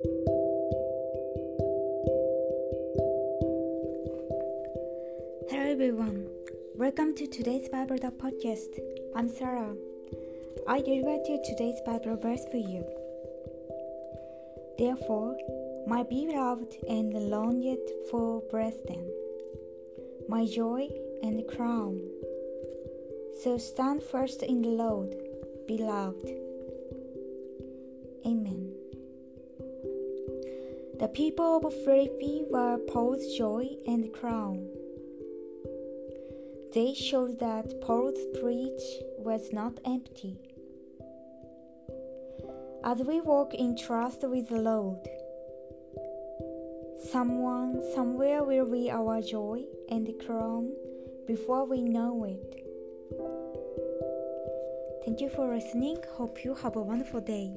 Hello everyone. Welcome to today's Bible Talk podcast. I'm Sarah. I deliver to today's Bible verse for you. Therefore, my beloved and longed for brethren, my joy and crown. So stand first in the Lord, beloved. The people of Philippi were Paul's joy and crown. They showed that Paul's preach was not empty. As we walk in trust with the Lord, someone somewhere will be our joy and crown before we know it. Thank you for listening. Hope you have a wonderful day.